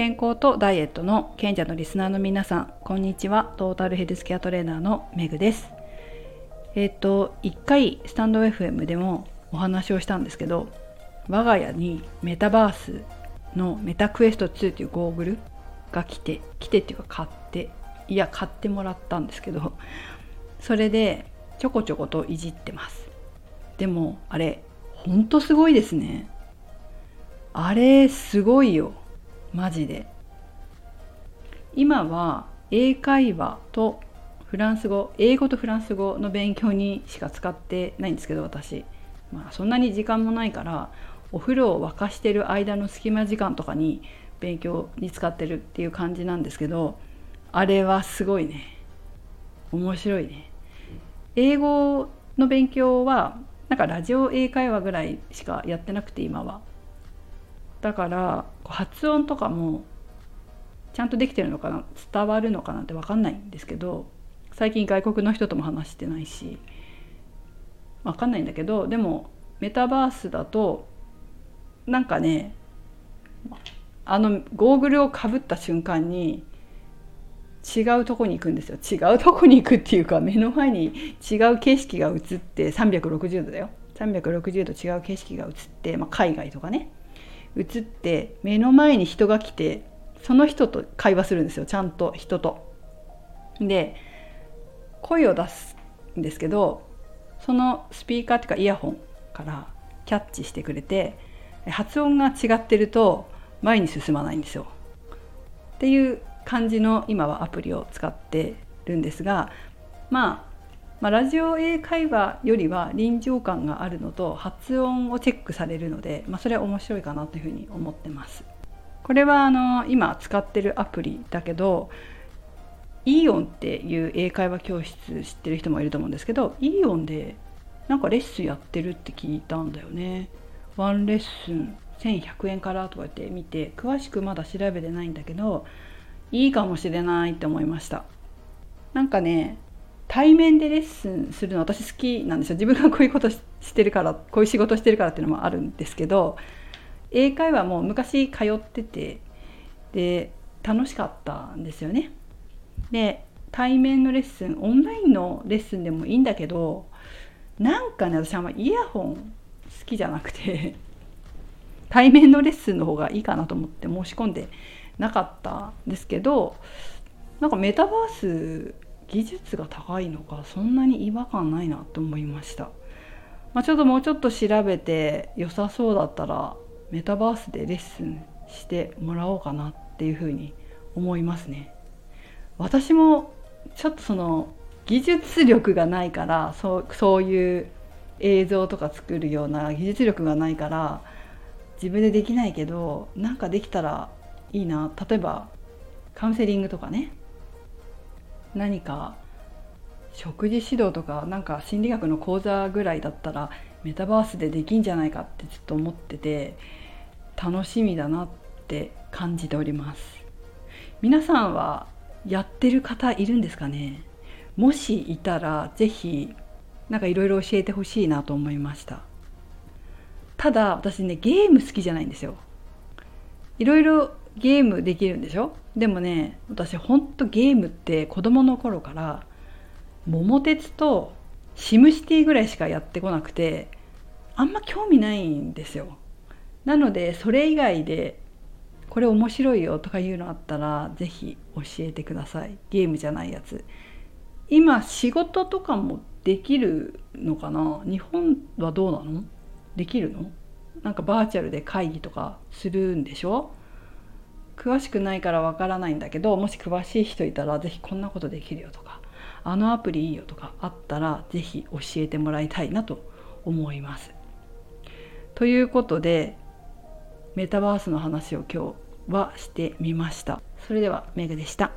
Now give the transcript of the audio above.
健康とダイエットの賢者のリスナーの皆さんこんにちは。トータルヘルスケアトレーナーのメグです。えっ、と1回スタンド FM でもお話をしたんですけど我が家にメタバースのメタクエスト2っていうゴーグルが来て来てっていうか買っていや買ってもらったんですけどそれでちょこちょこといじってます。でもあれほんとすごいですね。あれすごいよ。マジで。今は英会話とフランス語英語とフランス語の勉強にしか使ってないんですけど私、まあ、そんなに時間もないからお風呂を沸かしてる間の隙間時間とかに勉強に使ってるっていう感じなんですけどあれはすごいね。面白いね。英語の勉強はなんかラジオ英会話ぐらいしかやってなくて今は。だから発音とかもちゃんとできてるのかな伝わるのかなって分かんないんですけど最近外国の人とも話してないし分かんないんだけどでもメタバースだとなんかねあのゴーグルをかぶった瞬間に違うとこに行くんですよ。違うとこに行くっていうか目の前に違う景色が映って360度だよ。360度違う景色が映って、まあ、海外とかね。映って目の前に人が来てその人と会話するんですよちゃんと人と。で声を出すんですけどそのスピーカーっていうかイヤホンからキャッチしてくれて発音が違ってると前に進まないんですよ。っていう感じの今はアプリを使ってるんですが、まあ、まあラジオ英会話よりは臨場感があるのと発音をチェックされるので、まあ、それは面白いかなというふうに思ってます。これはあの今使ってるアプリだけどイーオンっていう英会話教室知ってる人もいると思うんですけどイーオンでなんかレッスンやってるって聞いたんだよね。ワンレッスン1100円からとか言って見て詳しくまだ調べてないんだけどいいかもしれないって思いましたなんかね対面でレッスンするの私好きなんですよ。自分がこういうことしてるからこういう仕事してるからっていうのもあるんですけど英会話も昔通っててで楽しかったんですよね。で対面のレッスンオンラインのレッスンでもいいんだけどなんかね私あんまイヤホン好きじゃなくて対面のレッスンの方がいいかなと思って申し込んでなかったんですけどなんかメタバース技術が高いのかそんなに違和感ないなと思いました、まあ、ちょっともうちょっと調べて良さそうだったらメタバースでレッスンしてもらおうかなっていうふうに思いますね。私もちょっとその技術力がないからそうそういう映像とか作るような技術力がないから自分でできないけどなんかできたらいいな。例えばカウンセリングとかね。何か食事指導とかなんか心理学の講座ぐらいだったらメタバースでできんじゃないかってちょっと思ってて楽しみだなって感じております。皆さんはやってる方いるんですかね？もしいたら是非なんかいろいろ教えてほしいなと思いました。ただ私ねゲーム好きじゃないんですよ。いろいろゲームできるんでしょ？でもね私ほんとゲームって子供の頃から桃鉄とシムシティぐらいしかやってこなくてあんま興味ないんですよ。なのでそれ以外でこれ面白いよとかいうのあったら是非教えてください。ゲームじゃないやつ。今仕事とかもできるのかな？日本はどうなの？できるの？なんかバーチャルで会議とかするんでしょ？詳しくないからわからないんだけどもし詳しい人いたら是非こんなことできるよとかあのアプリいいよとかあったら是非教えてもらいたいなと思います。ということでメタバースの話を今日はしてみました。それではメグでした。